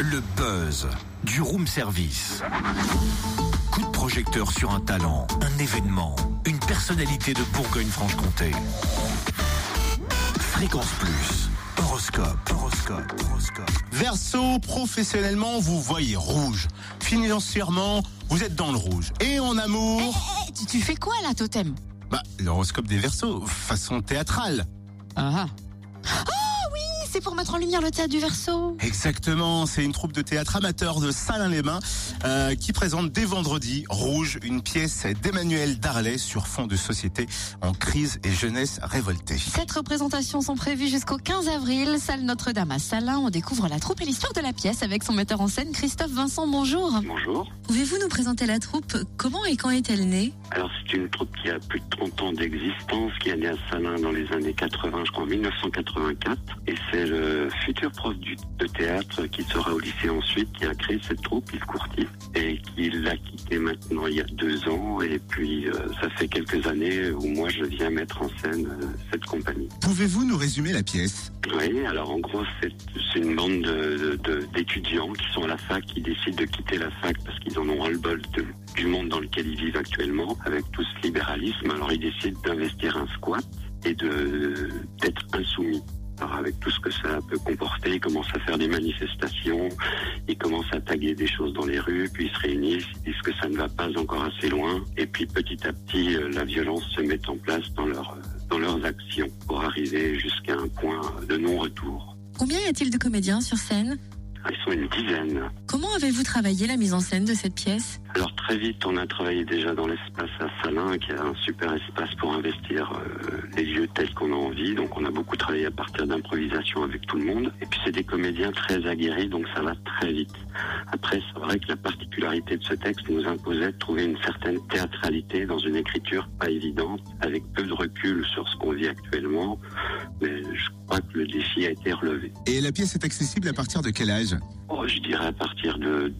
Le buzz du room service. Coup de projecteur sur un talent, un événement, une personnalité de Bourgogne-Franche-Comté. Fréquence Plus. Horoscope. Horoscope. Horoscope. Verseau, professionnellement, vous voyez rouge. Financièrement, vous êtes dans le rouge. Et en amour, Eh, tu, tu fais quoi là, Totem? Bah, l'horoscope des Verseaux, façon théâtrale. Ah oui, c'est pour mettre en lumière le théâtre du Verseau. Exactement, c'est une troupe de théâtre amateur de Salins-les-Bains euh, qui présente dès vendredi Rouge, une pièce d'Emmanuel Darlet sur fond de société en crise et jeunesse révoltée. Sept représentations sont prévues jusqu'au 15 avril. Salle Notre-Dame à Salins. On découvre la troupe et l'histoire de la pièce avec son metteur en scène Christophe Vincent. Bonjour. Bonjour. Pouvez-vous nous présenter la troupe? Comment et quand est-elle née? Alors c'est une troupe qui a plus de 30 ans d'existence, qui est née à Salins dans les années 80, je crois en 1984. Et c'est le futur prof du, de théâtre qui sera au lycée ensuite, qui a créé cette troupe, Yves Courty, et qui l'a quitté maintenant il y a deux ans. Et puis euh, ça fait quelques années où moi je viens mettre en scène euh, cette compagnie. Pouvez-vous nous résumer la pièce? Oui, alors en gros, c'est c'est une bande de- de- d'étudiants qui sont à la fac, qui décident de quitter la fac parce qu'ils en ont ras-le-bol du monde dans lequel ils vivent actuellement, avec tout ce libéralisme. Alors ils décident d'investir un squat et de d'être insoumis. Avec tout ce que ça peut comporter, ils commencent à faire des manifestations, ils commencent à taguer des choses dans les rues, puis ils se réunissent, ils disent que ça ne va pas encore assez loin, et puis petit à petit, euh, la violence se met en place dans, euh, dans leurs actions pour arriver jusqu'à un point de non-retour. Combien y a-t-il de comédiens sur scène? Ils sont une dizaine. Comment avez-vous travaillé la mise en scène de cette pièce? Alors très vite, on a travaillé déjà dans l'espace à Salins, qui est un super espace pour investir euh, les lieux tels qu'on a envie. Donc on a beaucoup travaillé à partir d'improvisation avec tout le monde. Et puis c'est des comédiens très aguerris, donc ça va très vite. Après, c'est vrai que la particularité de ce texte nous imposait de trouver une certaine théâtralité dans une écriture pas évidente, avec peu de recul sur ce qu'on vit actuellement. Mais je crois que le défi a été relevé. Et la pièce est accessible à partir de quel âge? Oh, je dirais à partir de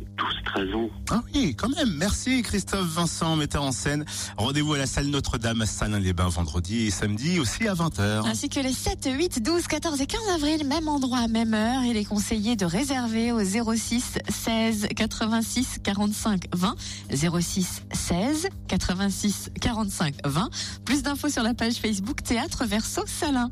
12-13 ans. Ah oui, quand même. Merci Christophe Vincent, metteur en scène. Rendez-vous à la salle Notre-Dame à Salins-les-Bains vendredi et samedi aussi à 20h. Ainsi que les 7, 8, 12, 14 et 15 avril, même endroit, même heure. Il est conseillé de réserver au 06 16 86 45 20. 06 16 86 45 20. Plus d'infos sur la page Facebook Théâtre Verso Salin.